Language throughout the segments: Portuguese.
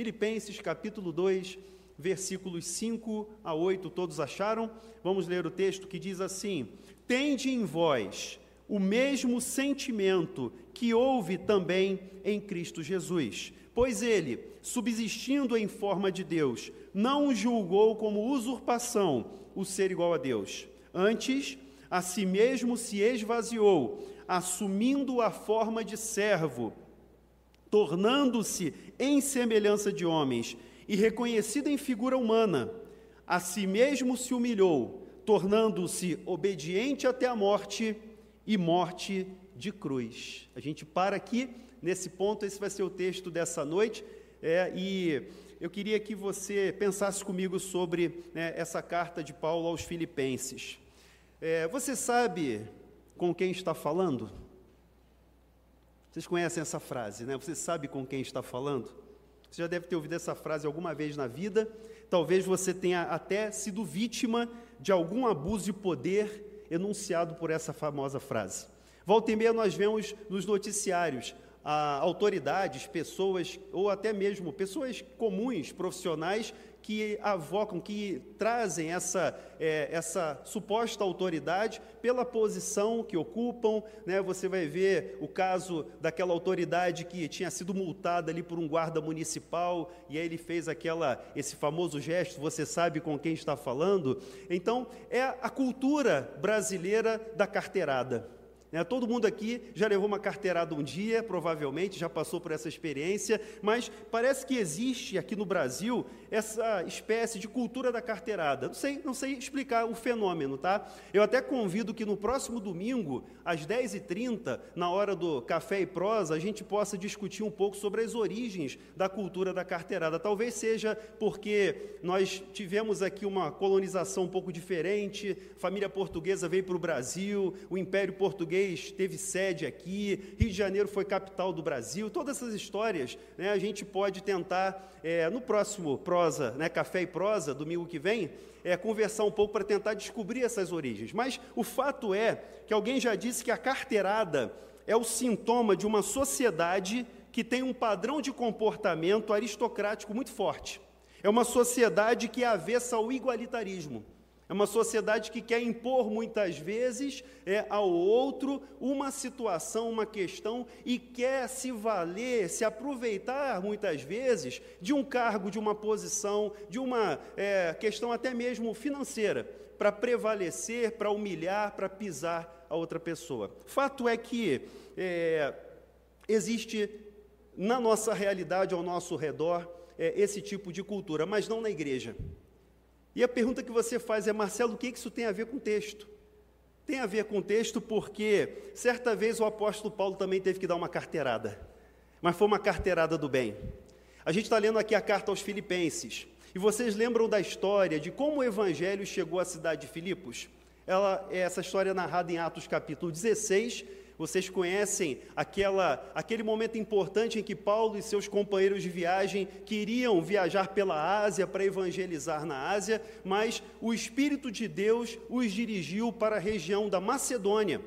Filipenses capítulo 2, versículos 5 a 8, todos acharam? Vamos ler o texto que diz assim: Tende em vós o mesmo sentimento que houve também em Cristo Jesus. Pois ele, subsistindo em forma de Deus, não julgou como usurpação o ser igual a Deus. Antes, a si mesmo se esvaziou, assumindo a forma de servo, tornando-se em semelhança de homens e reconhecido em figura humana, a si mesmo se humilhou, tornando-se obediente até a morte e morte de cruz. A gente para aqui nesse ponto, esse vai ser o texto dessa noite, é, e eu queria que você pensasse comigo sobre né, essa carta de Paulo aos Filipenses. É, você sabe com quem está falando? Vocês conhecem essa frase, né? Você sabe com quem está falando? Você já deve ter ouvido essa frase alguma vez na vida. Talvez você tenha até sido vítima de algum abuso de poder enunciado por essa famosa frase. Volta e meia nós vemos nos noticiários ah, autoridades, pessoas, ou até mesmo pessoas comuns, profissionais, que avocam, que trazem essa, é, essa suposta autoridade pela posição que ocupam. Né? Você vai ver o caso daquela autoridade que tinha sido multada ali por um guarda municipal e aí ele fez aquela, esse famoso gesto, você sabe com quem está falando. Então, é a cultura brasileira da carteirada. Né? Todo mundo aqui já levou uma carteirada um dia, provavelmente, já passou por essa experiência, mas parece que existe aqui no Brasil essa espécie de cultura da carteirada. Não sei, não sei explicar o fenômeno, tá? Eu até convido que no próximo domingo, às 10h30, na hora do café e prosa, a gente possa discutir um pouco sobre as origens da cultura da carteirada. Talvez seja porque nós tivemos aqui uma colonização um pouco diferente, a família portuguesa veio para o Brasil, o Império Português teve sede aqui, Rio de Janeiro foi capital do Brasil, todas essas histórias né, a gente pode tentar, é, no próximo prosa, né, café e prosa, domingo que vem, é, conversar um pouco para tentar descobrir essas origens. Mas o fato é que alguém já disse que a carteirada é o sintoma de uma sociedade que tem um padrão de comportamento aristocrático muito forte. É uma sociedade que é avessa ao igualitarismo. É uma sociedade que quer impor muitas vezes é, ao outro uma situação, uma questão e quer se valer, se aproveitar muitas vezes de um cargo, de uma posição, de uma é, questão até mesmo financeira, para prevalecer, para humilhar, para pisar a outra pessoa. Fato é que é, existe na nossa realidade, ao nosso redor, é, esse tipo de cultura, mas não na igreja. E a pergunta que você faz é, Marcelo, o que isso tem a ver com o texto? Tem a ver com o texto porque certa vez o apóstolo Paulo também teve que dar uma carteirada, mas foi uma carteirada do bem. A gente está lendo aqui a carta aos Filipenses, e vocês lembram da história de como o evangelho chegou à cidade de Filipos? Ela, essa história é narrada em Atos capítulo 16, vocês conhecem aquela, aquele momento importante em que Paulo e seus companheiros de viagem queriam viajar pela Ásia para evangelizar na Ásia, mas o Espírito de Deus os dirigiu para a região da Macedônia.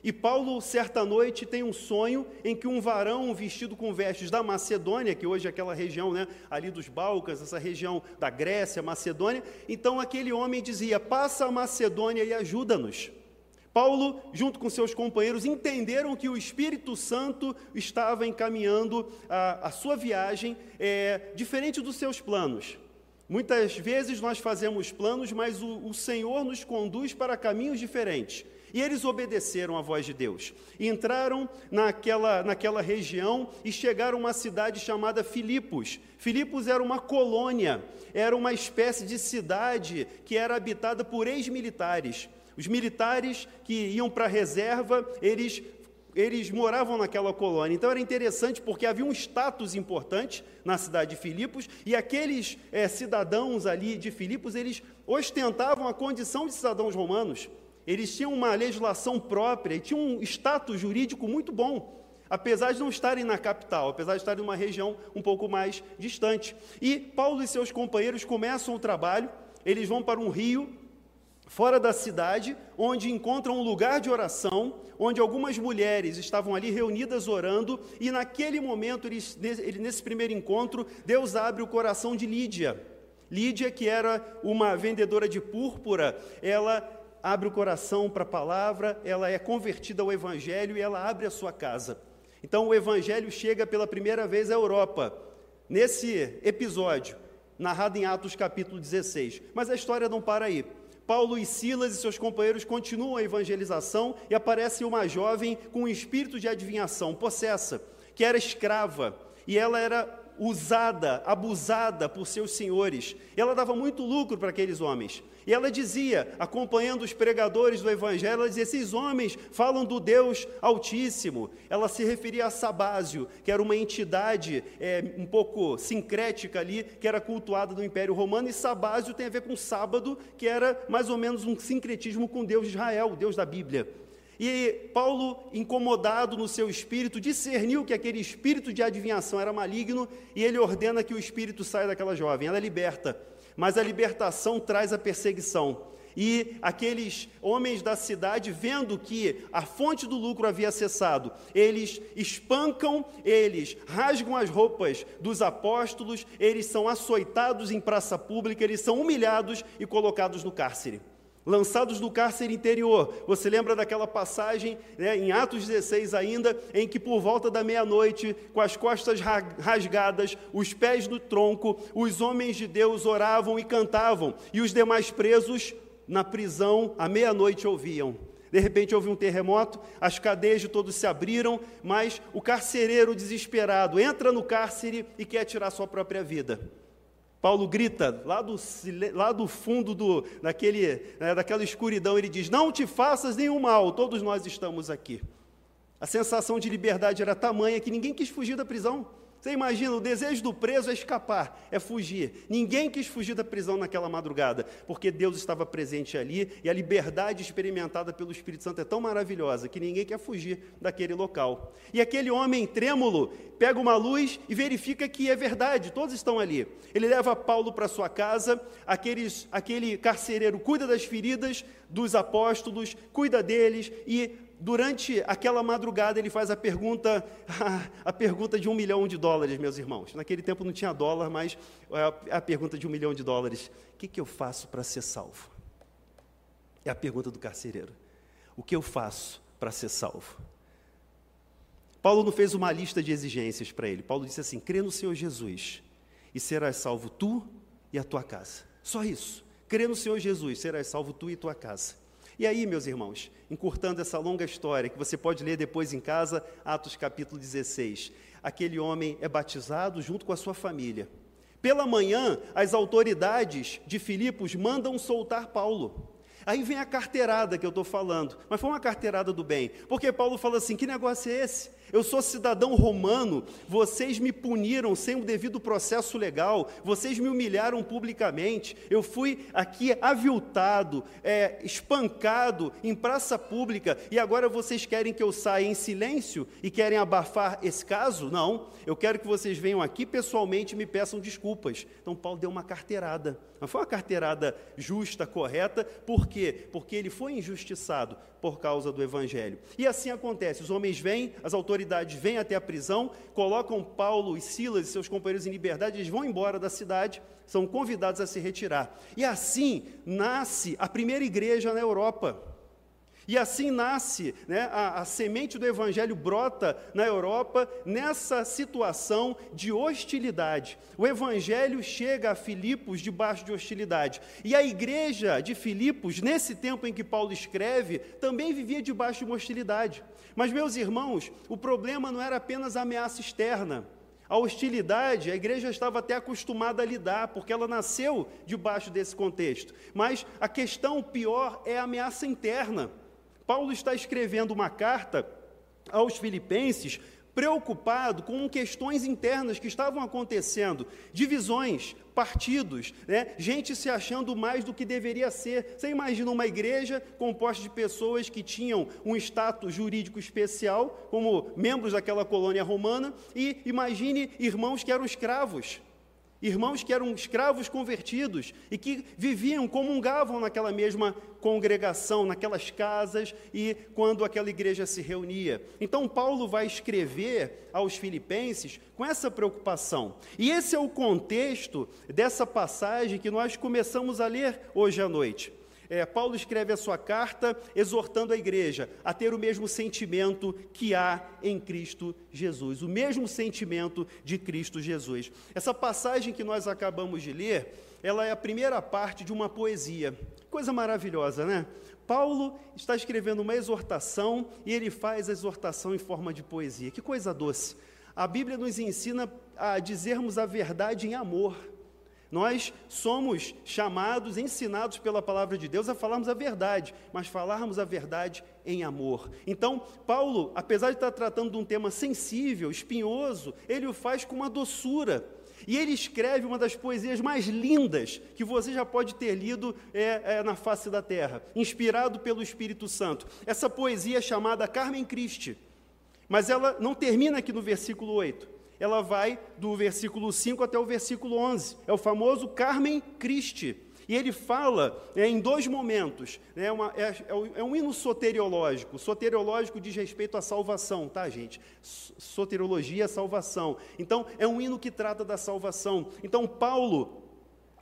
E Paulo, certa noite, tem um sonho em que um varão vestido com vestes da Macedônia, que hoje é aquela região né, ali dos Balcãs, essa região da Grécia, Macedônia, então aquele homem dizia: Passa a Macedônia e ajuda-nos. Paulo, junto com seus companheiros, entenderam que o Espírito Santo estava encaminhando a, a sua viagem é, diferente dos seus planos. Muitas vezes nós fazemos planos, mas o, o Senhor nos conduz para caminhos diferentes. E eles obedeceram à voz de Deus. Entraram naquela, naquela região e chegaram a uma cidade chamada Filipos. Filipos era uma colônia, era uma espécie de cidade que era habitada por ex-militares. Os militares que iam para a reserva, eles, eles moravam naquela colônia. Então era interessante porque havia um status importante na cidade de Filipos e aqueles é, cidadãos ali de Filipos, eles ostentavam a condição de cidadãos romanos. Eles tinham uma legislação própria e tinham um status jurídico muito bom apesar de não estarem na capital, apesar de estarem em uma região um pouco mais distante. E Paulo e seus companheiros começam o trabalho, eles vão para um rio fora da cidade, onde encontram um lugar de oração, onde algumas mulheres estavam ali reunidas orando, e naquele momento, nesse primeiro encontro, Deus abre o coração de Lídia. Lídia, que era uma vendedora de púrpura, ela abre o coração para a palavra, ela é convertida ao Evangelho e ela abre a sua casa. Então o Evangelho chega pela primeira vez à Europa, nesse episódio, narrado em Atos capítulo 16. Mas a história não para aí. Paulo e Silas e seus companheiros continuam a evangelização e aparece uma jovem com um espírito de adivinhação, possessa, que era escrava, e ela era usada, abusada por seus senhores. Ela dava muito lucro para aqueles homens. E ela dizia, acompanhando os pregadores do Evangelho, ela dizia: esses homens falam do Deus Altíssimo. Ela se referia a Sabásio, que era uma entidade é, um pouco sincrética ali, que era cultuada do Império Romano, e Sabásio tem a ver com sábado, que era mais ou menos um sincretismo com Deus de Israel, o Deus da Bíblia. E Paulo, incomodado no seu espírito, discerniu que aquele espírito de adivinhação era maligno e ele ordena que o espírito saia daquela jovem. Ela é liberta, mas a libertação traz a perseguição. E aqueles homens da cidade, vendo que a fonte do lucro havia cessado, eles espancam, eles rasgam as roupas dos apóstolos, eles são açoitados em praça pública, eles são humilhados e colocados no cárcere lançados no cárcere interior. Você lembra daquela passagem né, em Atos 16 ainda, em que por volta da meia-noite, com as costas rasgadas, os pés no tronco, os homens de Deus oravam e cantavam, e os demais presos na prisão à meia-noite ouviam. De repente houve um terremoto, as cadeias de todos se abriram, mas o carcereiro desesperado entra no cárcere e quer tirar sua própria vida. Paulo grita lá do, lá do fundo do, daquele, né, daquela escuridão, ele diz: Não te faças nenhum mal, todos nós estamos aqui. A sensação de liberdade era tamanha que ninguém quis fugir da prisão. Você imagina, o desejo do preso é escapar, é fugir. Ninguém quis fugir da prisão naquela madrugada, porque Deus estava presente ali e a liberdade experimentada pelo Espírito Santo é tão maravilhosa que ninguém quer fugir daquele local. E aquele homem trêmulo pega uma luz e verifica que é verdade, todos estão ali. Ele leva Paulo para sua casa, aqueles, aquele carcereiro cuida das feridas dos apóstolos, cuida deles e durante aquela madrugada, ele faz a pergunta, a pergunta de um milhão de dólares, meus irmãos. Naquele tempo não tinha dólar, mas é a pergunta de um milhão de dólares. O que, que eu faço para ser salvo? É a pergunta do carcereiro. O que eu faço para ser salvo? Paulo não fez uma lista de exigências para ele. Paulo disse assim: crê no Senhor Jesus e serás salvo tu e a tua casa. Só isso. Crê no Senhor Jesus, serás salvo tu e tua casa. E aí, meus irmãos, encurtando essa longa história, que você pode ler depois em casa, Atos capítulo 16. Aquele homem é batizado junto com a sua família. Pela manhã, as autoridades de Filipos mandam soltar Paulo. Aí vem a carteirada que eu estou falando, mas foi uma carteirada do bem, porque Paulo fala assim: que negócio é esse? Eu sou cidadão romano, vocês me puniram sem o devido processo legal, vocês me humilharam publicamente, eu fui aqui aviltado, é, espancado em praça pública, e agora vocês querem que eu saia em silêncio e querem abafar esse caso? Não, eu quero que vocês venham aqui pessoalmente e me peçam desculpas. Então, Paulo deu uma carteirada, não foi uma carteirada justa, correta, por quê? Porque ele foi injustiçado por causa do Evangelho. E assim acontece: os homens vêm, as autoridades vêm até a prisão, colocam Paulo e Silas e seus companheiros em liberdade, eles vão embora da cidade, são convidados a se retirar. E assim nasce a primeira igreja na Europa. E assim nasce, né, a, a, semente do evangelho brota na Europa nessa situação de hostilidade. O evangelho chega a Filipos debaixo de hostilidade. E a igreja de Filipos, nesse tempo em que Paulo escreve, também vivia debaixo de uma hostilidade. Mas, meus irmãos, o problema não era apenas a ameaça externa. A hostilidade, a igreja estava até acostumada a lidar, porque ela nasceu debaixo desse contexto. Mas a questão pior é a ameaça interna. Paulo está escrevendo uma carta aos Filipenses preocupado com questões internas que estavam acontecendo, divisões, partidos, né? gente se achando mais do que deveria ser. Você imagina uma igreja composta de pessoas que tinham um status jurídico especial, como membros daquela colônia romana, e imagine irmãos que eram escravos. Irmãos que eram escravos convertidos e que viviam, comungavam naquela mesma congregação, naquelas casas e quando aquela igreja se reunia. Então, Paulo vai escrever aos Filipenses com essa preocupação. E esse é o contexto dessa passagem que nós começamos a ler hoje à noite é, Paulo escreve a sua carta exortando a igreja a ter o mesmo sentimento que há em Cristo Jesus, o mesmo sentimento de Cristo Jesus. Essa passagem que nós acabamos de ler, ela é a primeira parte de uma poesia. Coisa maravilhosa, né? Paulo está escrevendo uma exortação e ele faz a exortação em forma de poesia. Que coisa doce. A Bíblia nos ensina a dizermos a verdade em amor. Nós somos chamados, ensinados pela palavra de Deus a falarmos a verdade, mas falarmos a verdade em amor. Então, Paulo, apesar de estar tratando de um tema sensível, espinhoso, ele o faz com uma doçura. E ele escreve uma das poesias mais lindas que você já pode ter lido é, é, na face da terra, inspirado pelo Espírito Santo. Essa poesia é chamada Carmen Christi, mas ela não termina aqui no versículo 8 ela vai do versículo 5 até o versículo 11. É o famoso Carmen Christi. E ele fala é, em dois momentos. Né, uma, é, é, um hino soteriológico. Soteriológico diz respeito à salvação, tá, gente? Soteriologia é salvação. Então, é um hino que trata da salvação. Então, Paulo,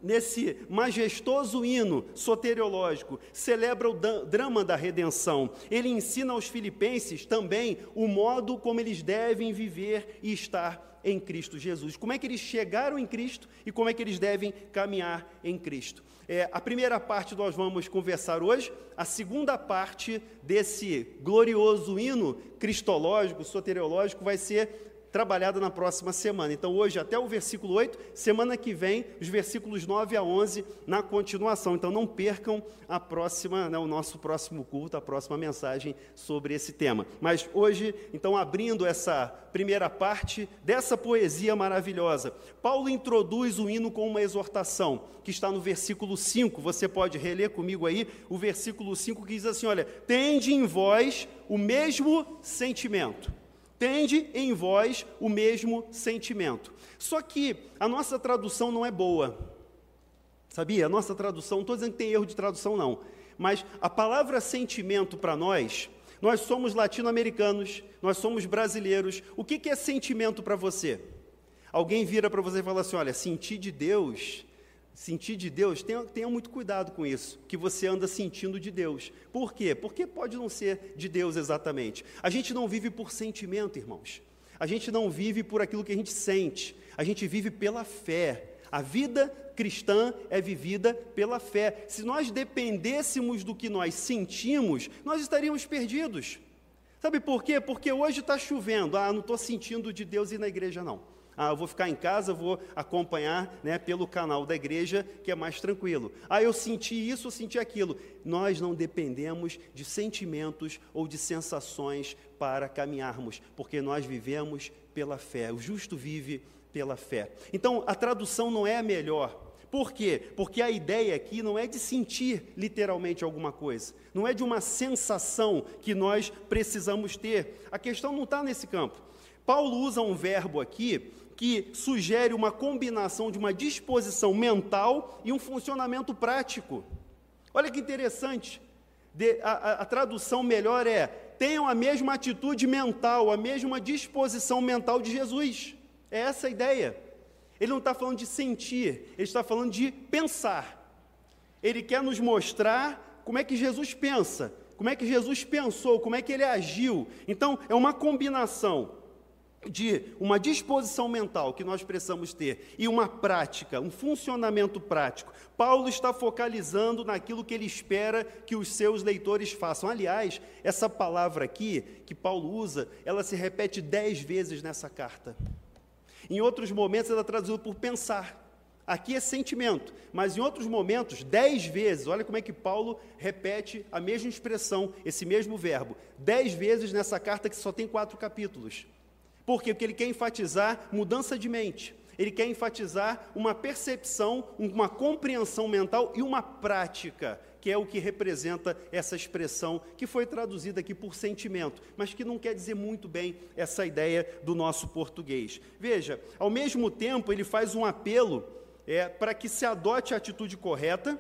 nesse majestoso hino soteriológico, celebra o drama da redenção. Ele ensina aos filipenses também o modo como eles devem viver e estar em Cristo Jesus. Como é que eles chegaram em Cristo e como é que eles devem caminhar em Cristo. É, a primeira parte nós vamos conversar hoje, a segunda parte desse glorioso hino cristológico, soteriológico, vai ser trabalhada na próxima semana. Então, hoje até o versículo 8, semana que vem, os versículos 9 a 11 na continuação. Então, não percam a próxima, né, o nosso próximo culto, a próxima mensagem sobre esse tema. Mas hoje, então, abrindo essa primeira parte dessa poesia maravilhosa, Paulo introduz o hino com uma exortação, que está no versículo 5. Você pode reler comigo aí o versículo 5 que diz assim: Olha, tende em vós o mesmo sentimento tende em vós o mesmo sentimento. Só que a nossa tradução não é boa. Sabia? A nossa tradução, não estou dizendo que tem erro de tradução, não. Mas a palavra sentimento para nós, nós somos latino-americanos, nós somos brasileiros. O que, que é sentimento para você? Alguém vira para você e fala assim: olha, sentir de Deus sentir de Deus, tenha, tenha, muito cuidado com isso, que você anda sentindo de Deus. Por quê? Porque pode não ser de Deus exatamente. A gente não vive por sentimento, irmãos. A gente não vive por aquilo que a gente sente. A gente vive pela fé. A vida cristã é vivida pela fé. Se nós dependêssemos do que nós sentimos, nós estaríamos perdidos. Sabe por quê? Porque hoje está chovendo. Ah, não estou sentindo de Deus ir na igreja, não. Ah, eu vou ficar em casa, vou acompanhar né, pelo canal da igreja, que é mais tranquilo. Ah, eu senti isso, eu senti aquilo. Nós não dependemos de sentimentos ou de sensações para caminharmos, porque nós vivemos pela fé. O justo vive pela fé. Então, a tradução não é a melhor. Por quê? Porque a ideia aqui não é de sentir literalmente alguma coisa, não é de uma sensação que nós precisamos ter. A questão não está nesse campo. Paulo usa um verbo aqui que sugere uma combinação de uma disposição mental e um funcionamento prático. Olha que interessante. De, a, a, a tradução melhor é: tenham a mesma atitude mental, a mesma disposição mental de Jesus. É essa a ideia. Ele não está falando de sentir, ele está falando de pensar. Ele quer nos mostrar como é que Jesus pensa, como é que Jesus pensou, como é que ele agiu. Então, é uma combinação de uma disposição mental que nós precisamos ter e uma prática, um funcionamento prático. Paulo está focalizando naquilo que ele espera que os seus leitores façam. Aliás, essa palavra aqui que Paulo usa, ela se repete dez vezes nessa carta. Em outros momentos ela é traduzida por pensar. Aqui é sentimento, mas em outros momentos, dez vezes, olha como é que Paulo repete a mesma expressão, esse mesmo verbo, dez vezes nessa carta que só tem quatro capítulos. Por quê? Porque ele quer enfatizar mudança de mente. ele quer enfatizar uma percepção, uma compreensão mental e uma prática, que é o que representa essa expressão que foi traduzida aqui por sentimento, mas que não quer dizer muito bem essa ideia do nosso português. Veja, ao mesmo tempo, ele faz um apelo é, para que se adote a atitude correta.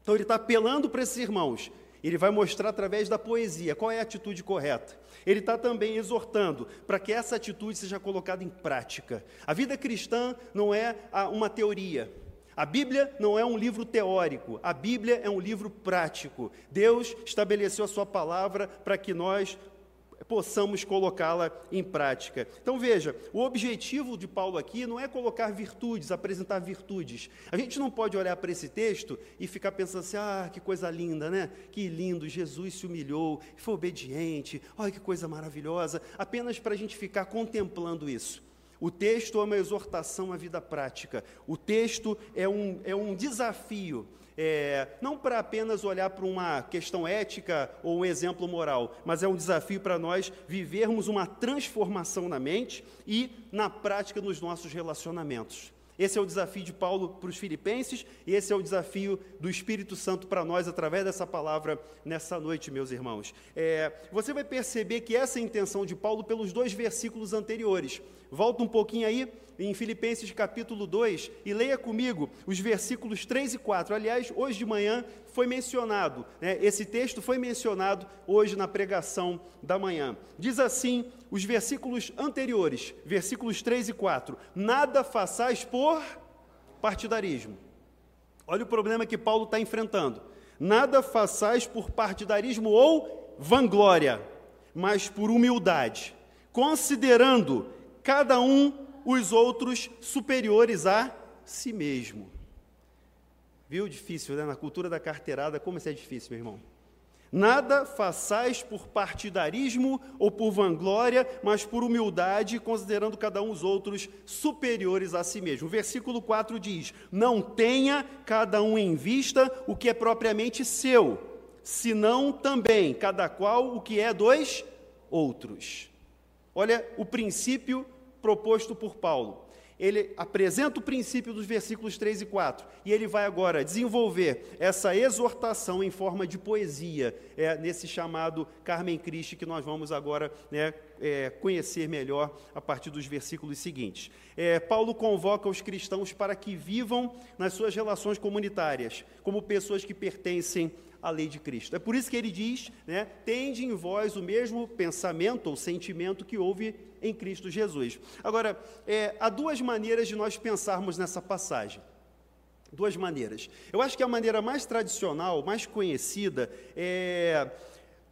Então, ele está apelando para esses irmãos. Ele vai mostrar através da poesia qual é a atitude correta. Ele está também exortando para que essa atitude seja colocada em prática. A vida cristã não é uma teoria. A Bíblia não é um livro teórico, a Bíblia é um livro prático. Deus estabeleceu a sua palavra para que nós possamos colocá-la em prática. Então veja, o objetivo de Paulo aqui não é colocar virtudes, apresentar virtudes. A gente não pode olhar para esse texto e ficar pensando assim: ah, que coisa linda, né? Que lindo, Jesus se humilhou, foi obediente, olha que coisa maravilhosa, apenas para a gente ficar contemplando isso. O texto é uma exortação à vida prática. O texto é um, é um desafio é, não para apenas olhar para uma questão ética ou um exemplo moral, mas é um desafio para nós vivermos uma transformação na mente e na prática nos nossos relacionamentos. Esse é o desafio de Paulo para os filipenses e esse é o desafio do Espírito Santo para nós através dessa palavra nessa noite, meus irmãos. É, você vai perceber que essa é a intenção de Paulo pelos dois versículos anteriores. Volta um pouquinho aí em Filipenses capítulo 2 e leia comigo os versículos 3 e 4. Aliás, hoje de manhã foi mencionado, né, esse texto foi mencionado hoje na pregação da manhã. Diz assim os versículos anteriores, versículos 3 e 4: Nada façais por partidarismo. Olha o problema que Paulo está enfrentando. Nada façais por partidarismo ou vanglória, mas por humildade, considerando cada um os outros superiores a si mesmo. Viu? Difícil, né? Na cultura da carteirada, como isso é difícil, meu irmão. Nada façais por partidarismo ou por vanglória, mas por humildade, considerando cada um os outros superiores a si mesmo. O versículo 4 diz: Não tenha cada um em vista o que é propriamente seu, senão também cada qual o que é dos outros. Olha o princípio proposto por Paulo. Ele apresenta o princípio dos versículos 3 e 4, e ele vai agora desenvolver essa exortação em forma de poesia, é, nesse chamado Carmen Christi, que nós vamos agora né, é, conhecer melhor a partir dos versículos seguintes. É, Paulo convoca os cristãos para que vivam nas suas relações comunitárias, como pessoas que pertencem à lei de Cristo. É por isso que ele diz: né, tende em vós o mesmo pensamento ou sentimento que houve em Cristo Jesus. Agora, é, há duas maneiras de nós pensarmos nessa passagem. Duas maneiras. Eu acho que a maneira mais tradicional, mais conhecida, é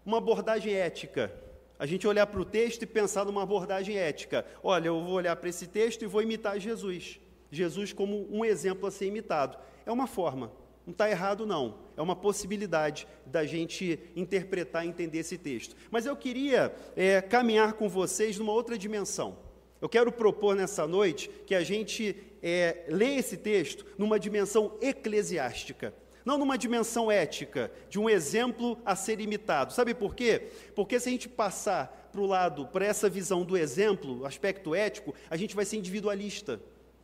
uma abordagem ética. A gente olhar para o texto e pensar numa abordagem ética. Olha, eu vou olhar para esse texto e vou imitar Jesus. Jesus como um exemplo a ser imitado. É uma forma. Não está errado, não. É uma possibilidade da gente interpretar e entender esse texto. Mas eu queria é, caminhar com vocês numa outra dimensão. Eu quero propor nessa noite que a gente é, lê esse texto numa dimensão eclesiástica não numa dimensão ética, de um exemplo a ser imitado. Sabe por quê? Porque se a gente passar para o lado, para essa visão do exemplo, aspecto ético, a gente vai ser individualista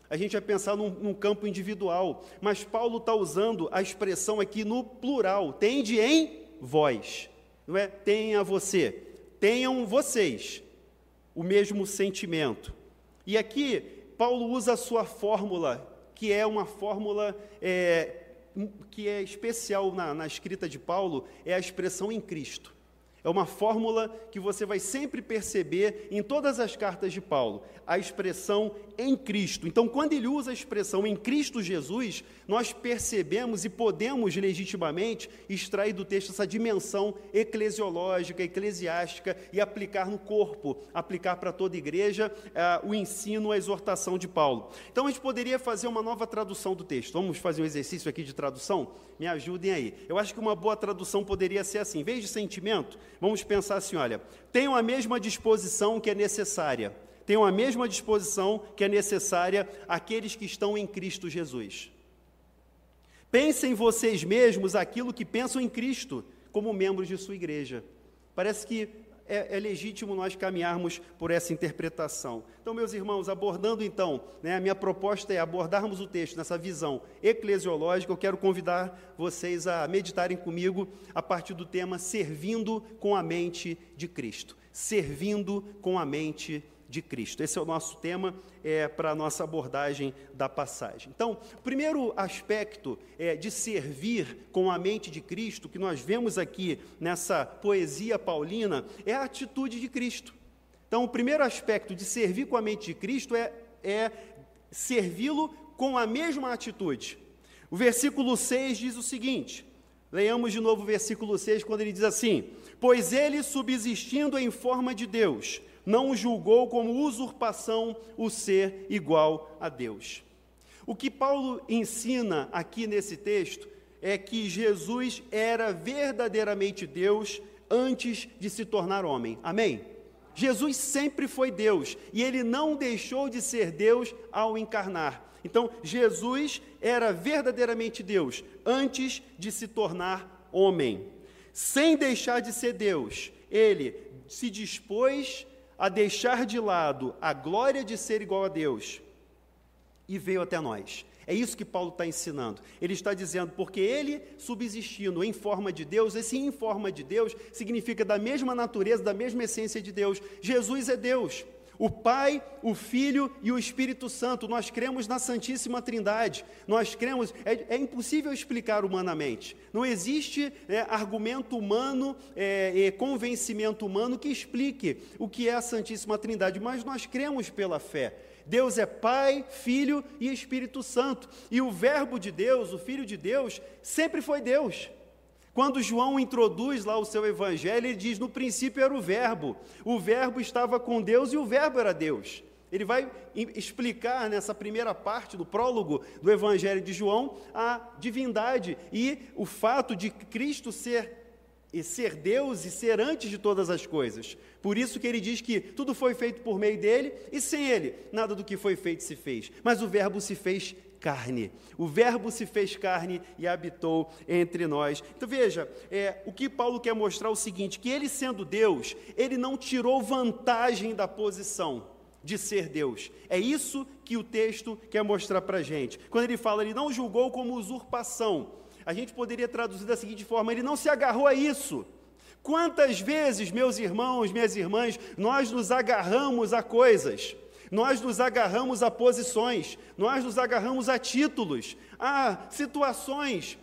a gente vai pensar num, num campo individual, mas Paulo está usando a expressão aqui no plural, tende em vós, não é? Tenha você, tenham vocês o mesmo sentimento. E aqui, Paulo usa a sua fórmula, que é uma fórmula é, que é especial na, na escrita de Paulo, é a expressão em Cristo. É uma fórmula que você vai sempre perceber em todas as cartas de Paulo, a expressão em Cristo. Então, quando ele usa a expressão em Cristo Jesus, nós percebemos e podemos legitimamente extrair do texto essa dimensão eclesiológica, eclesiástica e aplicar no corpo, aplicar para toda a igreja uh, o ensino, a exortação de Paulo. Então, a gente poderia fazer uma nova tradução do texto. Vamos fazer um exercício aqui de tradução? Me ajudem aí. Eu acho que uma boa tradução poderia ser assim: em vez de sentimento, vamos pensar assim: olha, tenham a mesma disposição que é necessária, tenham a mesma disposição que é necessária aqueles que estão em Cristo Jesus. Pensem vocês mesmos aquilo que pensam em Cristo, como membros de sua igreja. Parece que é, é, legítimo nós caminharmos por essa interpretação. Então, meus irmãos, abordando então, né, a minha proposta é abordarmos o texto nessa visão eclesiológica. Eu quero convidar vocês a meditarem comigo a partir do tema servindo com a mente de Cristo. Servindo com a mente de Cristo. Esse é o nosso tema é, para a nossa abordagem da passagem. Então, o primeiro aspecto é, de servir com a mente de Cristo, que nós vemos aqui nessa poesia paulina, é a atitude de Cristo. Então, o primeiro aspecto de servir com a mente de Cristo é, é servi-lo com a mesma atitude. O versículo 6 diz o seguinte: leiamos de novo o versículo 6, quando ele diz assim: Pois ele, subsistindo em forma de Deus, não julgou como usurpação o ser igual a Deus. O que Paulo ensina aqui nesse texto é que Jesus era verdadeiramente Deus antes de se tornar homem. Amém? Jesus sempre foi Deus e ele não deixou de ser Deus ao encarnar. Então, Jesus era verdadeiramente Deus antes de se tornar homem. Sem deixar de ser Deus, ele se dispôs a deixar de lado a glória de ser igual a Deus e veio até nós. É isso que Paulo está ensinando. Ele está dizendo, porque ele subsistindo em forma de Deus, esse em forma de Deus significa da mesma natureza, da mesma essência de Deus. Jesus é Deus. O Pai, o Filho e o Espírito Santo, nós cremos na Santíssima Trindade, nós cremos, é, é impossível explicar humanamente, não existe é, argumento humano, é, convencimento humano que explique o que é a Santíssima Trindade, mas nós cremos pela fé. Deus é Pai, Filho e Espírito Santo, e o Verbo de Deus, o Filho de Deus, sempre foi Deus. Quando João introduz lá o seu evangelho, ele diz: no princípio era o Verbo, o Verbo estava com Deus e o Verbo era Deus. Ele vai explicar nessa primeira parte do prólogo do Evangelho de João a divindade e o fato de Cristo ser e ser Deus e ser antes de todas as coisas. Por isso que ele diz que tudo foi feito por meio dele e sem ele nada do que foi feito se fez. Mas o Verbo se fez carne. O Verbo se fez carne e habitou entre nós. Então veja, é, o que Paulo quer mostrar é o seguinte: que ele sendo Deus, ele não tirou vantagem da posição de ser Deus. É isso que o texto quer mostrar para a gente. Quando ele fala, ele não julgou como usurpação. A gente poderia traduzir da seguinte forma: ele não se agarrou a isso. Quantas vezes, meus irmãos, minhas irmãs, nós nos agarramos a coisas nós nos agarramos a posições, nós nos agarramos a títulos, a situações.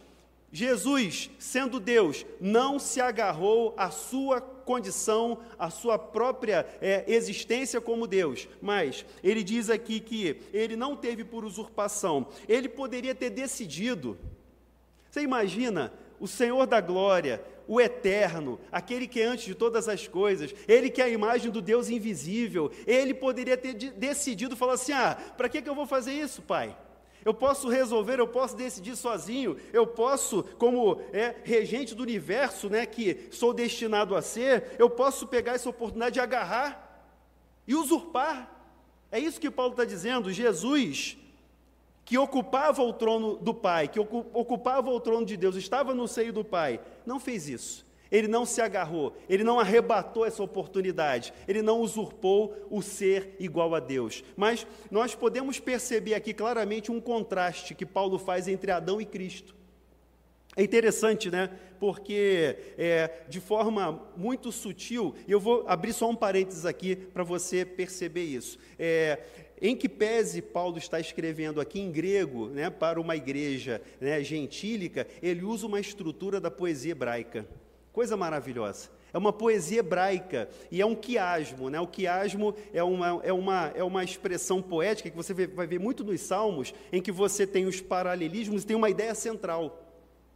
Jesus, sendo Deus, não se agarrou à sua condição, à sua própria é, existência como Deus, mas ele diz aqui que ele não teve por usurpação, ele poderia ter decidido. Você imagina o Senhor da glória, o eterno, aquele que é antes de todas as coisas, ele que é a imagem do Deus invisível, ele poderia ter decidido falar assim: ah, para que, que eu vou fazer isso, pai? Eu posso resolver, eu posso decidir sozinho, eu posso, como é, regente do universo, né, que sou destinado a ser, eu posso pegar essa oportunidade de agarrar e usurpar. É isso que Paulo está dizendo. Jesus que ocupava o trono do Pai, que ocupava o trono de Deus, estava no seio do Pai, não fez isso. Ele não se agarrou, ele não arrebatou essa oportunidade, ele não usurpou o ser igual a Deus. Mas nós podemos perceber aqui claramente um contraste que Paulo faz entre Adão e Cristo. É interessante, né? Porque é, de forma muito sutil, e eu vou abrir só um parênteses aqui para você perceber isso. É, em que pese Paulo está escrevendo aqui em grego, né, para uma igreja né, gentílica, ele usa uma estrutura da poesia hebraica. Coisa maravilhosa. É uma poesia hebraica e é um quiasmo. Né? O quiasmo é uma, é, uma, é uma expressão poética que você vai ver muito nos salmos, em que você tem os paralelismos e tem uma ideia central.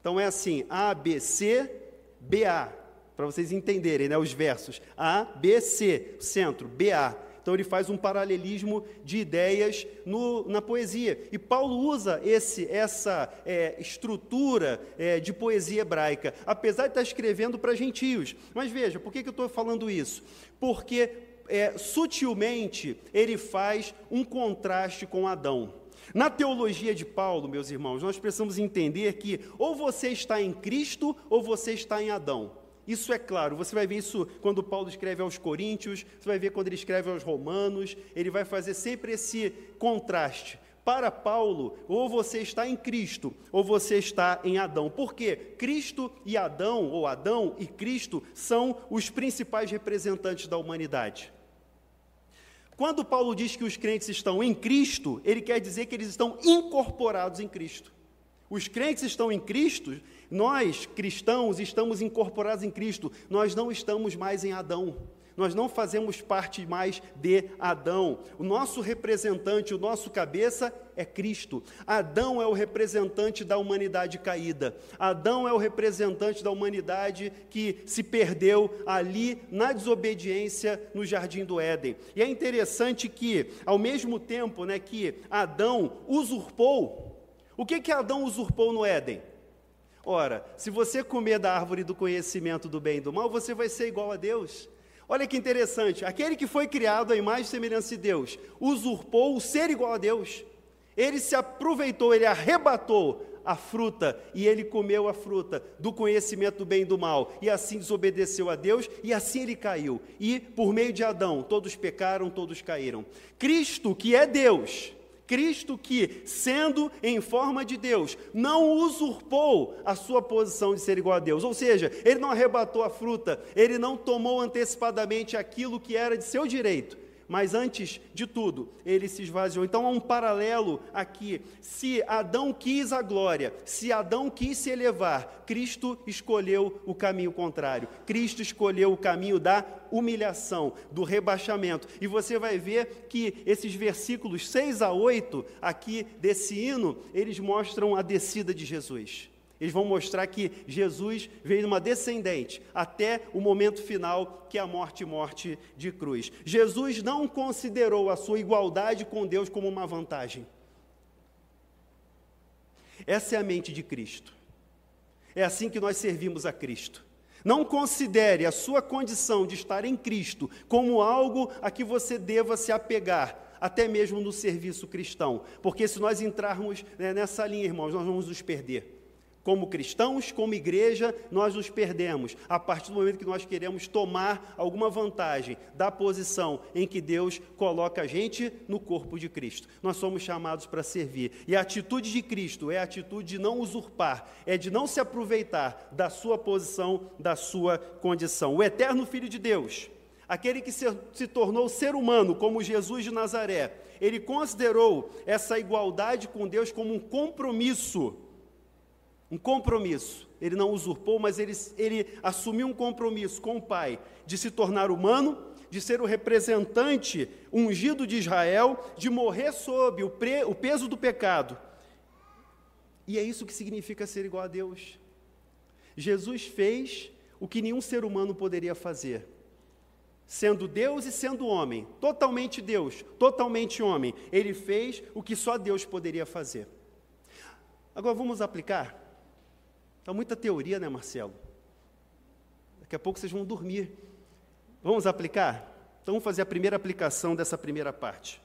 Então é assim: A, B, C, B, A. Para vocês entenderem né, os versos. A, B, C, centro, B, A. Então ele faz um paralelismo de ideias no, na poesia. E Paulo usa esse, essa é, estrutura é, de poesia hebraica, apesar de estar escrevendo para gentios. Mas veja, por que, que eu estou falando isso? Porque é, sutilmente ele faz um contraste com Adão. Na teologia de Paulo, meus irmãos, nós precisamos entender que ou você está em Cristo ou você está em Adão. Isso é claro, você vai ver isso quando Paulo escreve aos Coríntios, você vai ver quando ele escreve aos Romanos, ele vai fazer sempre esse contraste. Para Paulo, ou você está em Cristo, ou você está em Adão. Por quê? Cristo e Adão, ou Adão e Cristo, são os principais representantes da humanidade. Quando Paulo diz que os crentes estão em Cristo, ele quer dizer que eles estão incorporados em Cristo. Os crentes estão em Cristo, nós, cristãos, estamos incorporados em Cristo, nós não estamos mais em Adão. Nós não fazemos parte mais de Adão. O nosso representante, o nosso cabeça é Cristo. Adão é o representante da humanidade caída. Adão é o representante da humanidade que se perdeu ali na desobediência no jardim do Éden. E é interessante que, ao mesmo tempo, né, que Adão usurpou o que que Adão usurpou no Éden? Ora, se você comer da árvore do conhecimento do bem e do mal, você vai ser igual a Deus. Olha que interessante, aquele que foi criado à imagem e semelhança de Deus, usurpou o ser igual a Deus. Ele se aproveitou, ele arrebatou a fruta e ele comeu a fruta do conhecimento do bem e do mal, e assim desobedeceu a Deus, e assim ele caiu. E por meio de Adão, todos pecaram, todos caíram. Cristo, que é Deus, Cristo que, sendo em forma de Deus, não usurpou a sua posição de ser igual a Deus, ou seja, ele não arrebatou a fruta, ele não tomou antecipadamente aquilo que era de seu direito, mas antes de tudo, ele se esvaziou. Então há um paralelo aqui. Se Adão quis a glória, se Adão quis se elevar, Cristo escolheu o caminho contrário. Cristo escolheu o caminho da humilhação, do rebaixamento. E você vai ver que esses versículos 6 a 8 aqui desse hino, eles mostram a descida de Jesus. Eles vão mostrar que Jesus veio numa descendente até o momento final, que é a morte e morte de cruz. Jesus não considerou a sua igualdade com Deus como uma vantagem. Essa é a mente de Cristo. É assim que nós servimos a Cristo. Não considere a sua condição de estar em Cristo como algo a que você deva se apegar, até mesmo no serviço cristão, porque se nós entrarmos né, nessa linha, irmãos, nós vamos nos perder. Como cristãos, como igreja, nós nos perdemos a partir do momento que nós queremos tomar alguma vantagem da posição em que Deus coloca a gente no corpo de Cristo. Nós somos chamados para servir. E a atitude de Cristo é a atitude de não usurpar, é de não se aproveitar da sua posição, da sua condição. O eterno Filho de Deus, aquele que se, se tornou ser humano, como Jesus de Nazaré, ele considerou essa igualdade com Deus como um compromisso um compromisso. Ele não usurpou, mas ele, ele assumiu um compromisso com o Pai de se tornar humano, de ser o representante ungido de Israel, de morrer sob o, pre, o peso do pecado. E é isso que significa ser igual a Deus. Jesus fez o que nenhum ser humano poderia fazer. Sendo Deus e sendo homem, totalmente Deus, totalmente homem, ele fez o que só Deus poderia fazer. Agora vamos aplicar Está muita teoria, né, Marcelo? Daqui a pouco vocês vão dormir. Vamos aplicar? Então vamos fazer a primeira aplicação dessa primeira parte.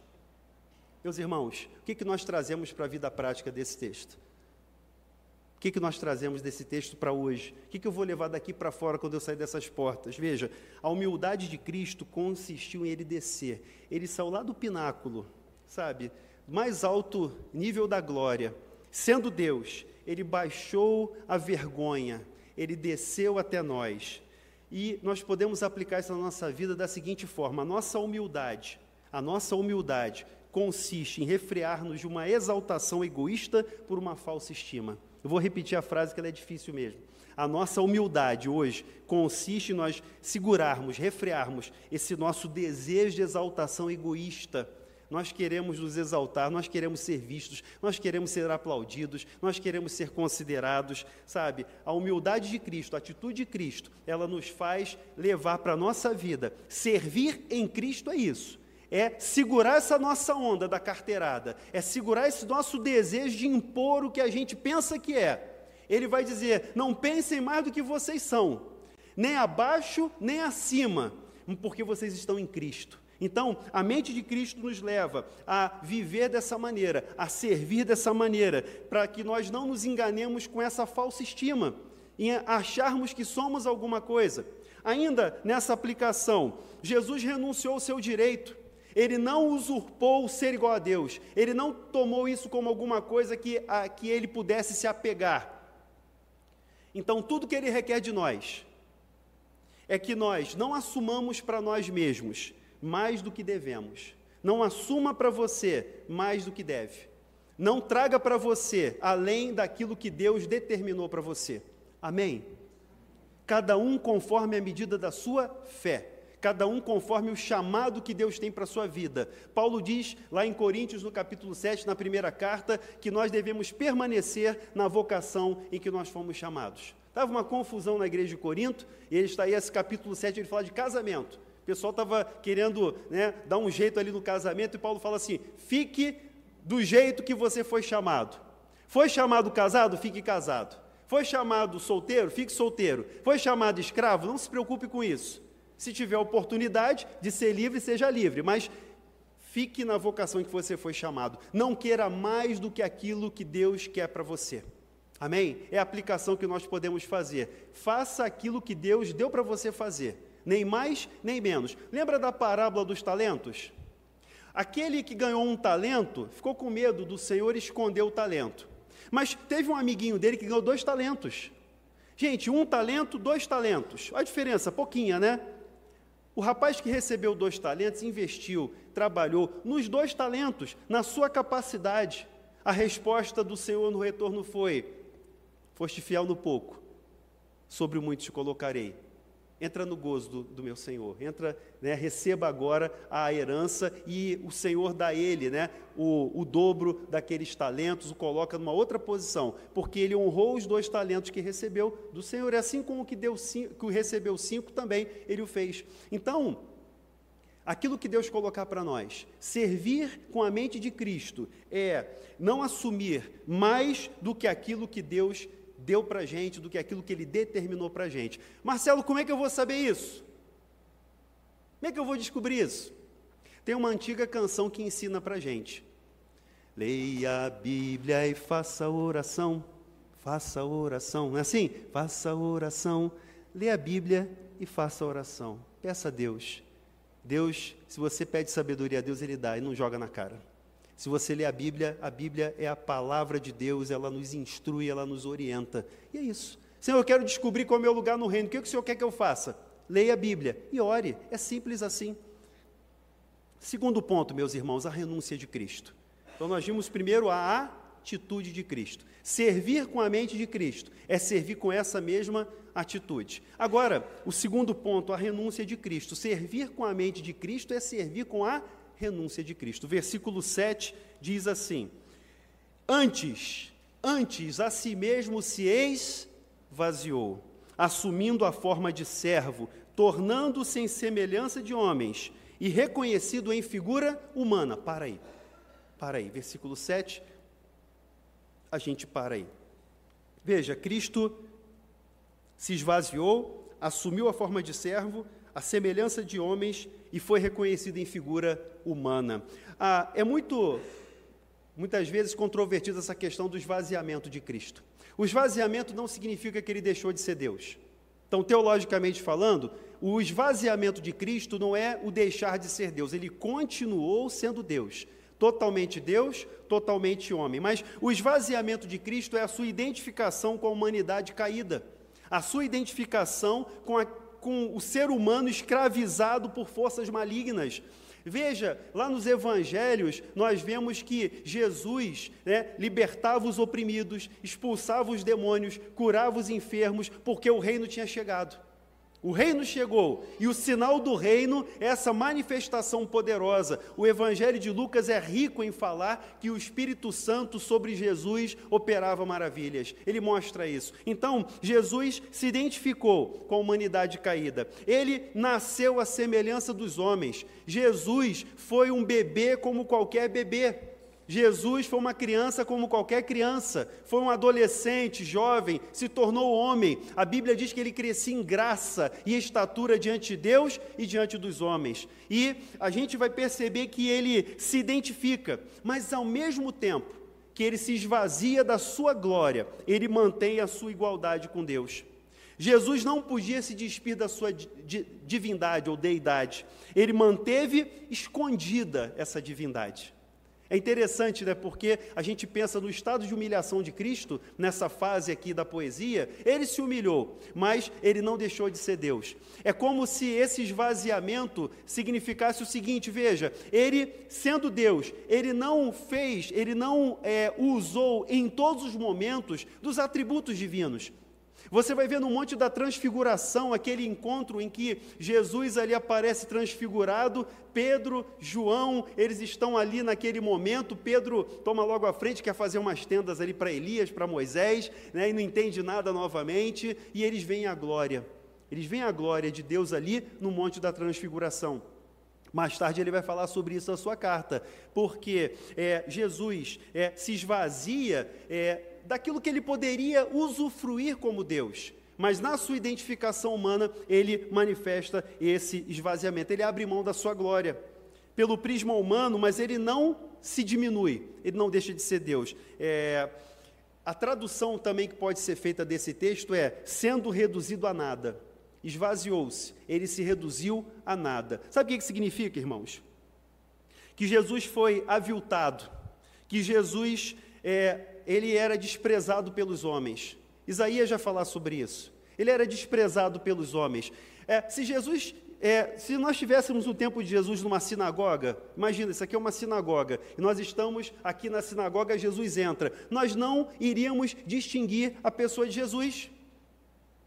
Meus irmãos, o que, que nós trazemos para a vida prática desse texto? O que, que nós trazemos desse texto para hoje? O que, que eu vou levar daqui para fora quando eu sair dessas portas? Veja, a humildade de Cristo consistiu em ele descer. Ele saiu lá do pináculo, sabe? Mais alto nível da glória, sendo Deus, ele baixou a vergonha, ele desceu até nós. E nós podemos aplicar isso na nossa vida da seguinte forma: a nossa humildade, a nossa humildade consiste em refrear-nos de uma exaltação egoísta por uma falsa estima. Eu vou repetir a frase que ela é difícil mesmo. A nossa humildade hoje consiste em nós segurarmos, refrearmos esse nosso desejo de exaltação egoísta nós queremos nos exaltar, nós queremos ser vistos, nós queremos ser aplaudidos, nós queremos ser considerados, sabe? A humildade de Cristo, a atitude de Cristo, ela nos faz levar para a nossa vida. Servir em Cristo é isso. É segurar essa nossa onda da carteirada, é segurar esse nosso desejo de impor o que a gente pensa que é. Ele vai dizer: não pensem mais do que vocês são, nem abaixo nem acima, porque vocês estão em Cristo. Então, a mente de Cristo nos leva a viver dessa maneira, a servir dessa maneira, para que nós não nos enganemos com essa falsa estima. em acharmos que somos alguma coisa. Ainda nessa aplicação, Jesus renunciou ao seu direito. Ele não usurpou o ser igual a Deus. Ele não tomou isso como alguma coisa que, a, que ele pudesse se apegar. Então, tudo que ele requer de nós é que nós não assumamos para nós mesmos mais do que devemos. Não assuma para você mais do que deve. Não traga para você além daquilo que Deus determinou para você. Amém? Cada um conforme a medida da sua fé cada um conforme o chamado que Deus tem para a sua vida. Paulo diz lá em Coríntios, no capítulo 7, na primeira carta, que nós devemos permanecer na vocação em que nós fomos chamados. Estava uma confusão na igreja de Corinto, e ele está aí, esse capítulo 7, ele fala de casamento. Pessoal estava querendo né, dar um jeito ali no casamento, e Paulo fala assim: fique do jeito que você foi chamado. Foi chamado casado? Fique casado. Foi chamado solteiro? Fique solteiro. Foi chamado escravo? Não se preocupe com isso. Se tiver oportunidade de ser livre, seja livre, mas fique na vocação que você foi chamado. Não queira mais do que aquilo que Deus quer para você. Amém? É a aplicação que nós podemos fazer. Faça aquilo que Deus deu para você fazer, nem mais nem menos. Lembra da parábola dos talentos? Aquele que ganhou um talento ficou com medo do Senhor escondeu o talento. Mas teve um amiguinho dele que ganhou dois talentos. Gente, um talento, dois talentos. Olha a diferença, pouquinha, né? O rapaz que recebeu dois talentos investiu, trabalhou nos dois talentos, na sua capacidade. A resposta do Senhor no retorno foi: Foste fiel no pouco, sobre o muito te colocarei entra no gozo do, do meu Senhor, entra, né, receba agora a herança e o Senhor dá a ele né, o, o dobro daqueles talentos, o coloca numa outra posição, porque ele honrou os dois talentos que recebeu do Senhor, e assim como que, deu cinco, que recebeu cinco também, ele o fez. Então, aquilo que Deus colocar para nós, servir com a mente de Cristo, é não assumir mais do que aquilo que Deus deu para a gente, do que aquilo que ele determinou para a gente. Marcelo, como é que eu vou saber isso? Como é que eu vou descobrir isso? Tem uma antiga canção que ensina para a gente. Leia a Bíblia e faça oração. Faça oração. Não é assim? Faça oração. Leia a Bíblia e faça oração. Peça a Deus. Deus, se você pede sabedoria a Deus, Ele dá e não joga na cara. Se você lê a Bíblia, a Bíblia é a palavra de Deus, ela nos instrui, ela nos orienta. E é isso. Senhor, eu quero descobrir qual é o meu lugar no reino. O que o Senhor quer que eu faça? Leia a Bíblia e ore. É simples assim. Segundo ponto, meus irmãos, a renúncia de Cristo. Então, nós vimos primeiro a atitude de Cristo. Servir com a mente de Cristo é servir com essa mesma atitude. Agora, o segundo ponto, a renúncia de Cristo. Servir com a mente de Cristo é servir com a renúncia de Cristo. Versículo 7 diz assim: Antes, antes a si mesmo se esvaziou, assumindo a forma de servo, tornando-se em semelhança de homens e reconhecido em figura humana. Para aí, para aí, versículo 7, a gente para aí. Veja, Cristo se esvaziou, assumiu a forma de servo, a semelhança de homens e foi reconhecido em figura humana. Ah, é muito, muitas vezes, controvertida essa questão do esvaziamento de Cristo. O esvaziamento não significa que ele deixou de ser Deus. Então, teologicamente falando, o esvaziamento de Cristo não é o deixar de ser Deus, ele continuou sendo Deus. Totalmente Deus, totalmente homem. Mas o esvaziamento de Cristo é a sua identificação com a humanidade caída, a sua identificação com a com o ser humano escravizado por forças malignas. Veja, lá nos evangelhos, nós vemos que Jesus né, libertava os oprimidos, expulsava os demônios, curava os enfermos, porque o reino tinha chegado. O reino chegou e o sinal do reino é essa manifestação poderosa. O Evangelho de Lucas é rico em falar que o Espírito Santo sobre Jesus operava maravilhas. Ele mostra isso. Então, Jesus se identificou com a humanidade caída. Ele nasceu à semelhança dos homens. Jesus foi um bebê como qualquer bebê. Jesus foi uma criança como qualquer criança, foi um adolescente, jovem, se tornou homem. A Bíblia diz que ele crescia em graça e estatura diante de Deus e diante dos homens. E a gente vai perceber que ele se identifica, mas ao mesmo tempo que ele se esvazia da sua glória, ele mantém a sua igualdade com Deus. Jesus não podia se despir da sua divindade ou deidade. Ele manteve escondida essa divindade. É interessante, né? Porque a gente pensa no estado de humilhação de Cristo, nessa fase aqui da poesia, ele se humilhou, mas ele não deixou de ser Deus. É como se esse esvaziamento significasse o seguinte: veja, ele, sendo Deus, ele não fez, ele não é, usou em todos os momentos dos atributos divinos. Você vai ver no Monte da Transfiguração, aquele encontro em que Jesus ali aparece transfigurado, Pedro, João, eles estão ali naquele momento, Pedro toma logo à frente, quer fazer umas tendas ali para Elias, para Moisés, né, e não entende nada novamente, e eles veem a glória. Eles veem a glória de Deus ali no Monte da Transfiguração. Mais tarde ele vai falar sobre isso na sua carta, porque é, Jesus é, se esvazia é, daquilo que ele poderia usufruir como Deus. Mas na sua identificação humana, ele manifesta esse esvaziamento. Ele abre mão da sua glória pelo prisma humano, mas ele não se diminui, ele não deixa de ser Deus. É, a tradução também que pode ser feita desse texto é sendo reduzido a nada. Esvaziou-se, ele se reduziu a nada. Sabe o que significa, irmãos? Que Jesus foi aviltado, que Jesus é, ele era desprezado pelos homens. Isaías já falar sobre isso. Ele era desprezado pelos homens. É, se Jesus, é, se nós tivéssemos o tempo de Jesus numa sinagoga, imagina, isso aqui é uma sinagoga, e nós estamos aqui na sinagoga, Jesus entra, nós não iríamos distinguir a pessoa de Jesus.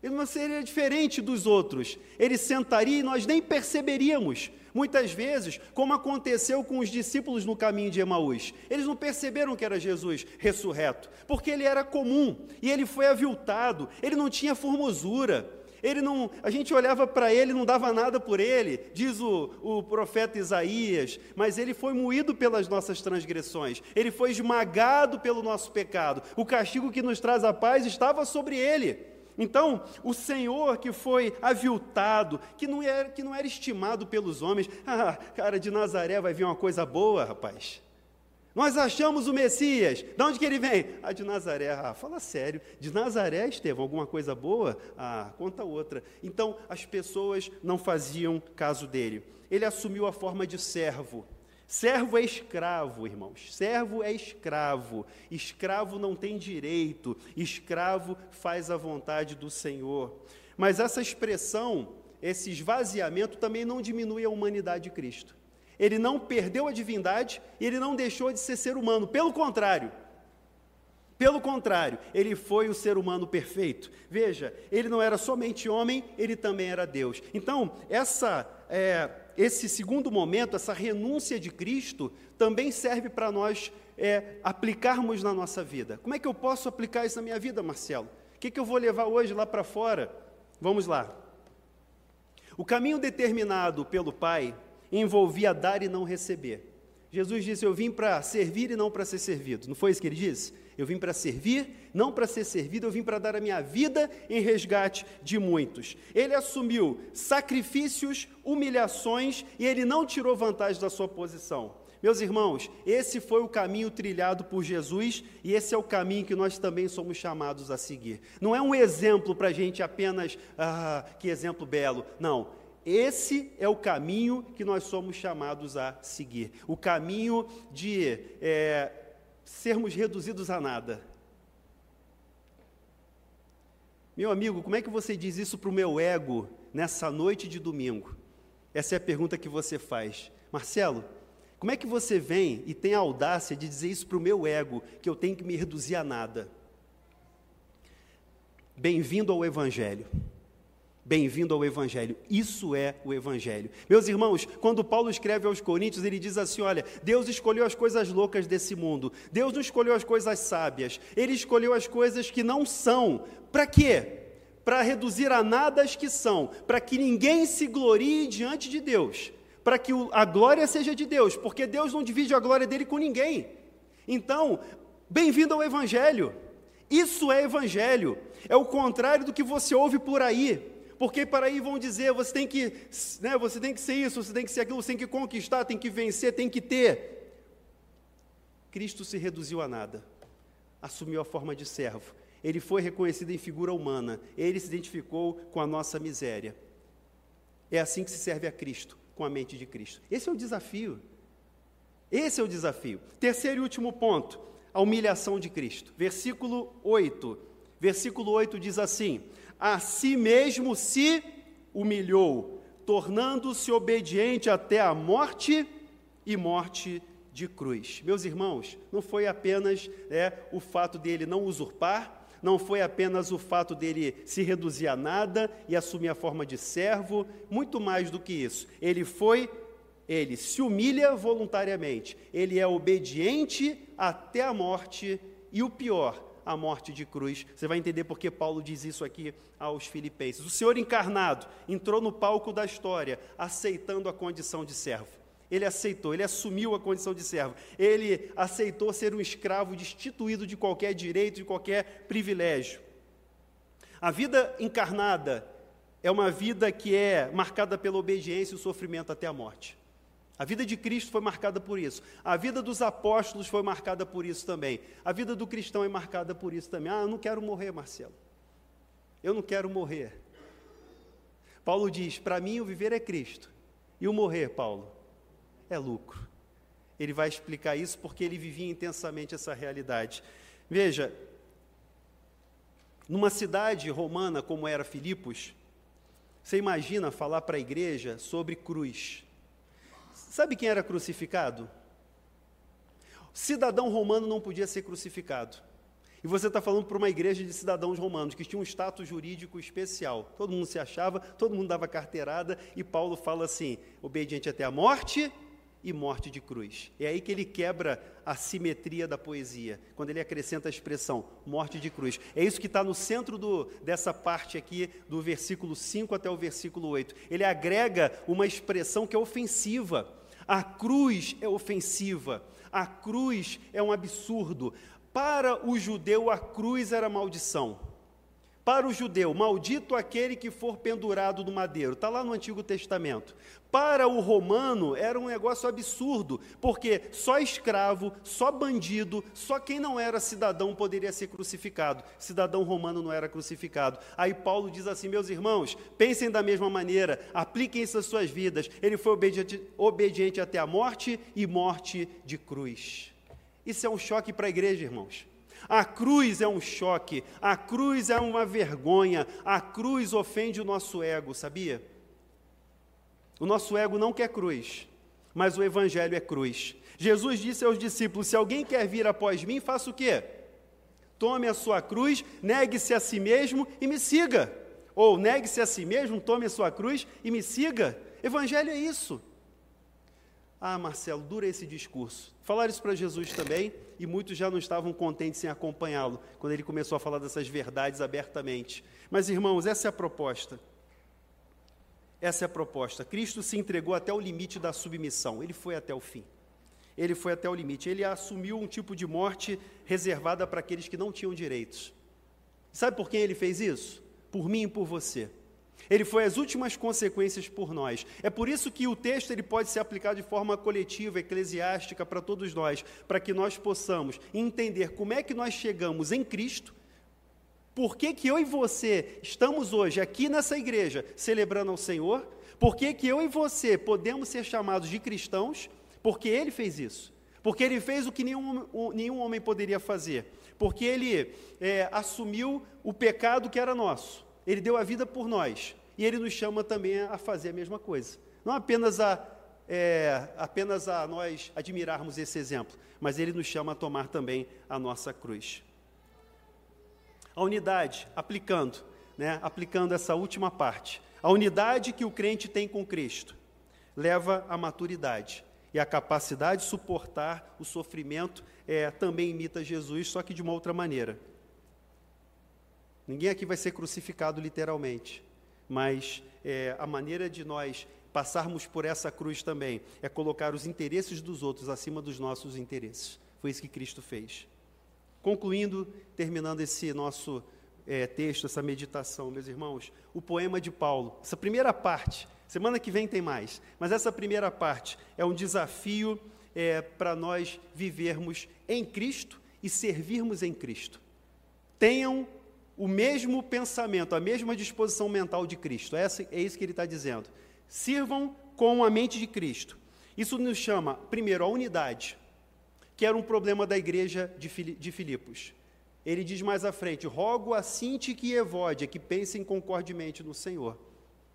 Ele não seria diferente dos outros. Ele sentaria e nós nem perceberíamos. Muitas vezes, como aconteceu com os discípulos no caminho de Emaús, eles não perceberam que era Jesus ressurreto, porque ele era comum e ele foi aviltado, ele não tinha formosura. Ele não, a gente olhava para ele, não dava nada por ele, diz o, o profeta Isaías, mas ele foi moído pelas nossas transgressões, ele foi esmagado pelo nosso pecado. O castigo que nos traz a paz estava sobre ele. Então, o Senhor que foi aviltado, que não era, que não era estimado pelos homens, ah, cara, de Nazaré vai vir uma coisa boa, rapaz. Nós achamos o Messias. De onde que ele vem? Ah, de Nazaré. Ah, fala sério. De Nazaré, Estevão, alguma coisa boa? Ah, conta outra. Então, as pessoas não faziam caso dele. Ele assumiu a forma de servo. Servo é escravo, irmãos. Servo é escravo. Escravo não tem direito. Escravo faz a vontade do Senhor. Mas essa expressão, esse esvaziamento, também não diminui a humanidade de Cristo. Ele não perdeu a divindade ele não deixou de ser ser humano. Pelo contrário, pelo contrário, ele foi o ser humano perfeito. Veja, ele não era somente homem, ele também era Deus. Então, essa é, esse segundo momento, essa renúncia de Cristo, também serve para nós é, aplicarmos na nossa vida. Como é que eu posso aplicar isso na minha vida, Marcelo? O que, que eu vou levar hoje lá para fora? Vamos lá. O caminho determinado pelo Pai envolvia dar e não receber. Jesus disse: Eu vim para servir e não para ser servido. Não foi isso que ele disse? Eu vim para servir, não para ser servido, eu vim para dar a minha vida em resgate de muitos. Ele assumiu sacrifícios, humilhações e ele não tirou vantagem da sua posição. Meus irmãos, esse foi o caminho trilhado por Jesus e esse é o caminho que nós também somos chamados a seguir. Não é um exemplo para a gente apenas, ah, que exemplo belo. Não, esse é o caminho que nós somos chamados a seguir. O caminho de é, sermos reduzidos a nada. Meu amigo, como é que você diz isso para o meu ego nessa noite de domingo? Essa é a pergunta que você faz. Marcelo, como é que você vem e tem a audácia de dizer isso para o meu ego, que eu tenho que me reduzir a nada? Bem-vindo ao Evangelho. Bem-vindo ao Evangelho. Isso é o Evangelho. Meus irmãos, quando Paulo escreve aos Coríntios, ele diz assim: olha, Deus escolheu as coisas loucas desse mundo, Deus não escolheu as coisas sábias, Ele escolheu as coisas que não são. Para quê? Para reduzir a nada as que são, para que ninguém se glorie diante de Deus, para que a glória seja de Deus, porque Deus não divide a glória dele com ninguém. Então, bem-vindo ao Evangelho. Isso é Evangelho. É o contrário do que você ouve por aí porque para aí vão dizer, você tem que, né, você tem que ser isso, você tem que ser aquilo, você tem que conquistar, tem que vencer, tem que ter. Cristo se reduziu a nada, assumiu a forma de servo. ele foi reconhecido em figura humana, ele se identificou com a nossa miséria. É assim que se serve a Cristo, com a mente de Cristo. Esse é o desafio. Esse é o desafio. Terceiro e último ponto, a humilhação de Cristo. Versículo 8. Versículo 8 diz assim: A si mesmo se humilhou, tornando-se obediente até a morte e morte de cruz. Meus irmãos, não foi apenas é, o fato dele não usurpar, não foi apenas o fato dele se reduzir a nada e assumir a forma de servo, muito mais do que isso. Ele foi, ele se humilha voluntariamente, ele é obediente até a morte e o pior, a morte de cruz. Você vai entender porque Paulo diz isso aqui aos filipenses. O Senhor encarnado entrou no palco da história, aceitando a condição de servo. Ele aceitou, ele assumiu a condição de servo. Ele aceitou ser um escravo destituído de qualquer direito, de qualquer privilégio. A vida encarnada é uma vida que é marcada pela obediência e o sofrimento até a morte. A vida de Cristo foi marcada por isso. A vida dos apóstolos foi marcada por isso também. A vida do cristão é marcada por isso também. Ah, eu não quero morrer, Marcelo. Eu não quero morrer. Paulo diz: para mim o viver é Cristo. E o morrer, Paulo, é lucro. Ele vai explicar isso porque ele vivia intensamente essa realidade. Veja, numa cidade romana como era Filipos, você imagina falar para a igreja sobre cruz. Sabe quem era crucificado? Cidadão romano não podia ser crucificado. E você está falando para uma igreja de cidadãos romanos que tinha um status jurídico especial. Todo mundo se achava, todo mundo dava carteirada, e Paulo fala assim: obediente até a morte e morte de cruz. É aí que ele quebra a simetria da poesia, quando ele acrescenta a expressão morte de cruz. É isso que está no centro do, dessa parte aqui, do versículo 5 até o versículo 8. Ele agrega uma expressão que é ofensiva. A cruz é ofensiva, a cruz é um absurdo. Para o judeu, a cruz era maldição. Para o judeu, maldito aquele que for pendurado no madeiro, está lá no Antigo Testamento. Para o romano, era um negócio absurdo, porque só escravo, só bandido, só quem não era cidadão poderia ser crucificado. Cidadão romano não era crucificado. Aí Paulo diz assim: meus irmãos, pensem da mesma maneira, apliquem isso às suas vidas. Ele foi obediente, obediente até a morte e morte de cruz. Isso é um choque para a igreja, irmãos. A cruz é um choque, a cruz é uma vergonha, a cruz ofende o nosso ego, sabia? O nosso ego não quer cruz, mas o evangelho é cruz. Jesus disse aos discípulos: Se alguém quer vir após mim, faça o quê? Tome a sua cruz, negue-se a si mesmo e me siga. Ou negue-se a si mesmo, tome a sua cruz e me siga. Evangelho é isso. Ah, Marcelo, dura esse discurso. Falaram isso para Jesus também, e muitos já não estavam contentes em acompanhá-lo, quando ele começou a falar dessas verdades abertamente. Mas, irmãos, essa é a proposta. Essa é a proposta. Cristo se entregou até o limite da submissão, ele foi até o fim. Ele foi até o limite. Ele assumiu um tipo de morte reservada para aqueles que não tinham direitos. Sabe por quem ele fez isso? Por mim e por você. Ele foi as últimas consequências por nós. É por isso que o texto ele pode ser aplicado de forma coletiva, eclesiástica para todos nós, para que nós possamos entender como é que nós chegamos em Cristo, por que, que eu e você estamos hoje aqui nessa igreja celebrando ao Senhor, por que, que eu e você podemos ser chamados de cristãos, porque Ele fez isso. Porque Ele fez o que nenhum, nenhum homem poderia fazer. Porque Ele é, assumiu o pecado que era nosso ele deu a vida por nós. E ele nos chama também a fazer a mesma coisa. Não apenas a, é, apenas a nós admirarmos esse exemplo, mas ele nos chama a tomar também a nossa cruz. A unidade, aplicando, né, aplicando essa última parte. A unidade que o crente tem com Cristo leva à maturidade. E a capacidade de suportar o sofrimento é, também imita Jesus, só que de uma outra maneira. Ninguém aqui vai ser crucificado literalmente, mas é, a maneira de nós passarmos por essa cruz também é colocar os interesses dos outros acima dos nossos interesses. Foi isso que Cristo fez. Concluindo, terminando esse nosso é, texto, essa meditação, meus irmãos, o poema de Paulo, essa primeira parte, semana que vem tem mais, mas essa primeira parte é um desafio é, para nós vivermos em Cristo e servirmos em Cristo tenham o mesmo pensamento, a mesma disposição mental de Cristo. É, é isso que ele está dizendo. Sirvam com a mente de Cristo. Isso nos chama, primeiro, a unidade, que era um problema da igreja de Filipos. Ele diz mais à frente: rogo a Sinti que Evódia que pensem concordemente no Senhor.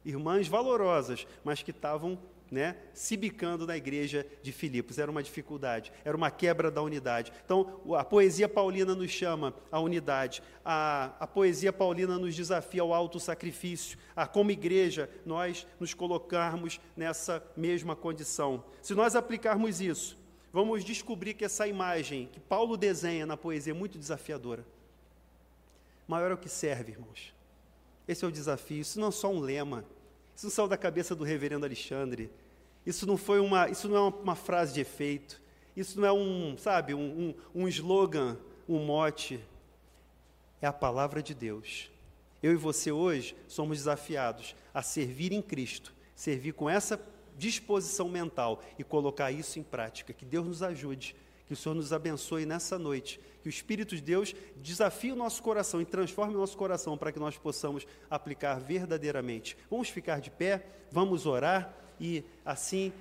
Irmãs valorosas, mas que estavam né, se bicando na igreja de Filipos. Era uma dificuldade, era uma quebra da unidade. Então, a poesia paulina nos chama à unidade, a, a poesia paulina nos desafia ao alto sacrifício, a como igreja nós nos colocarmos nessa mesma condição. Se nós aplicarmos isso, vamos descobrir que essa imagem que Paulo desenha na poesia é muito desafiadora. Maior é o que serve, irmãos. Esse é o desafio. Isso não é só um lema. Isso não saiu da cabeça do reverendo Alexandre. Isso não foi uma, isso não é uma, frase de efeito. Isso não é um, sabe, um, um, um slogan, um mote. É a palavra de Deus. Eu e você hoje somos desafiados a servir em Cristo, servir com essa disposição mental e colocar isso em prática. Que Deus nos ajude, que o Senhor nos abençoe nessa noite, que o Espírito de Deus desafie o nosso coração e transforme o nosso coração para que nós possamos aplicar verdadeiramente. Vamos ficar de pé, vamos orar e assim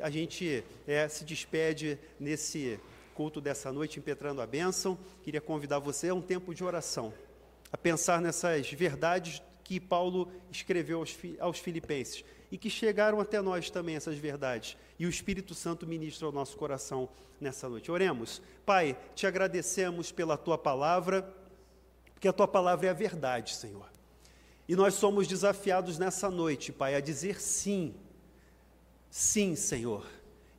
a gente é, se despede nesse culto dessa noite, impetrando a bênção. Queria convidar você a um tempo de oração, a pensar nessas verdades que Paulo escreveu aos, aos filipenses e que chegaram até nós também essas verdades. E o Espírito Santo ministra ao nosso coração nessa noite. Oremos. Pai, te agradecemos pela tua palavra, porque a tua palavra é a verdade, Senhor. E nós somos desafiados nessa noite, Pai, a dizer sim. Sim, Senhor.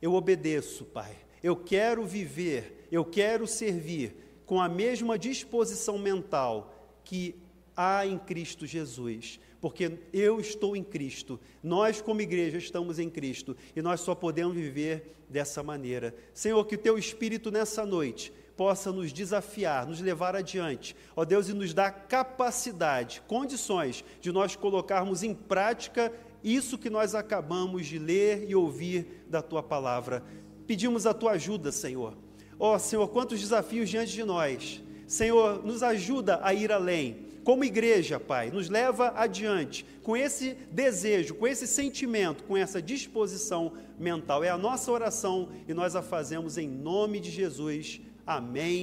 Eu obedeço, Pai. Eu quero viver, eu quero servir com a mesma disposição mental que há em Cristo Jesus porque eu estou em Cristo, nós, como igreja, estamos em Cristo e nós só podemos viver dessa maneira. Senhor, que o teu Espírito nessa noite possa nos desafiar, nos levar adiante, ó Deus, e nos dar capacidade, condições de nós colocarmos em prática isso que nós acabamos de ler e ouvir da tua palavra. Pedimos a tua ajuda, Senhor. Ó Senhor, quantos desafios diante de nós. Senhor, nos ajuda a ir além como igreja, Pai, nos leva adiante com esse desejo, com esse sentimento, com essa disposição mental. É a nossa oração e nós a fazemos em nome de Jesus. Amém.